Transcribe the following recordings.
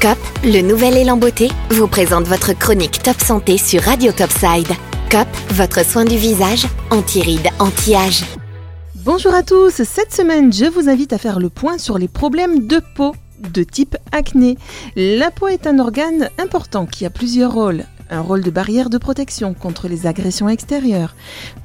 COP, le nouvel élan beauté, vous présente votre chronique Top Santé sur Radio Topside. COP, votre soin du visage, anti-rides, anti-âge. Bonjour à tous, cette semaine je vous invite à faire le point sur les problèmes de peau de type acné. La peau est un organe important qui a plusieurs rôles un rôle de barrière de protection contre les agressions extérieures,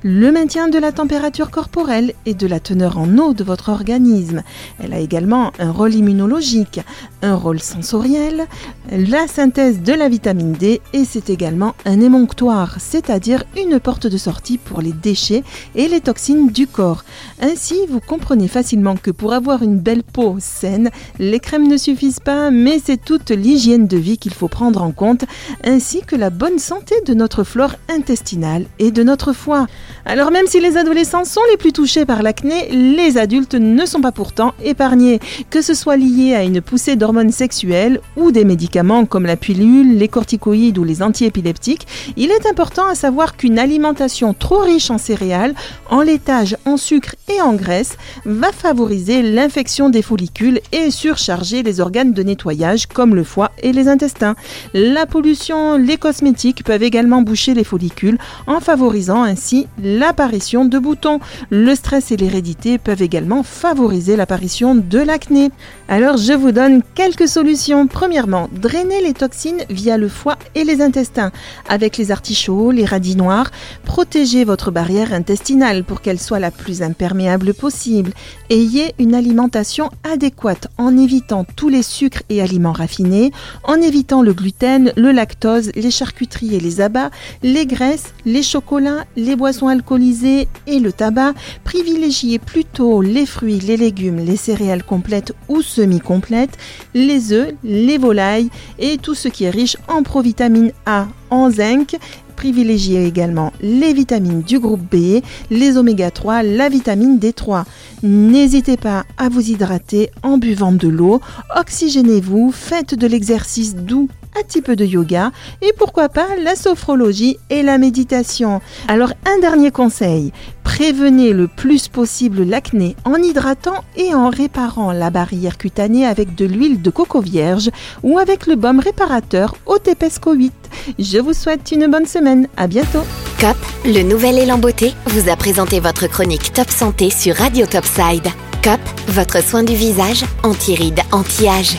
le maintien de la température corporelle et de la teneur en eau de votre organisme. Elle a également un rôle immunologique, un rôle sensoriel, la synthèse de la vitamine D et c'est également un émonctoire, c'est-à-dire une porte de sortie pour les déchets et les toxines du corps. Ainsi, vous comprenez facilement que pour avoir une belle peau saine, les crèmes ne suffisent pas, mais c'est toute l'hygiène de vie qu'il faut prendre en compte, ainsi que la bonne santé de notre flore intestinale et de notre foie. Alors même si les adolescents sont les plus touchés par l'acné, les adultes ne sont pas pourtant épargnés, que ce soit lié à une poussée d'hormones sexuelles ou des médicaments comme la pilule, les corticoïdes ou les antiépileptiques, il est important à savoir qu'une alimentation trop riche en céréales, en laitage, en sucre et en graisse va favoriser l'infection des follicules et surcharger les organes de nettoyage comme le foie et les intestins. La pollution, les cosmétiques, peuvent également boucher les follicules en favorisant ainsi l'apparition de boutons. Le stress et l'hérédité peuvent également favoriser l'apparition de l'acné. Alors je vous donne quelques solutions. Premièrement, drainer les toxines via le foie et les intestins avec les artichauts, les radis noirs. Protégez votre barrière intestinale pour qu'elle soit la plus imperméable possible. Ayez une alimentation adéquate en évitant tous les sucres et aliments raffinés, en évitant le gluten, le lactose, les charcuteries et les abats, les graisses, les chocolats, les boissons alcoolisées et le tabac, privilégiez plutôt les fruits, les légumes, les céréales complètes ou semi-complètes, les œufs, les volailles et tout ce qui est riche en provitamine A, en zinc privilégiez également les vitamines du groupe B, les oméga 3, la vitamine D3. N'hésitez pas à vous hydrater en buvant de l'eau, oxygénez-vous, faites de l'exercice doux un petit peu de yoga et pourquoi pas la sophrologie et la méditation. Alors un dernier conseil, prévenez le plus possible l'acné en hydratant et en réparant la barrière cutanée avec de l'huile de coco vierge ou avec le baume réparateur Otepesco 8. Je vous souhaite une bonne semaine, à bientôt. COP, le nouvel élan beauté, vous a présenté votre chronique Top Santé sur Radio Topside. COP, votre soin du visage, anti-rides, anti-âge.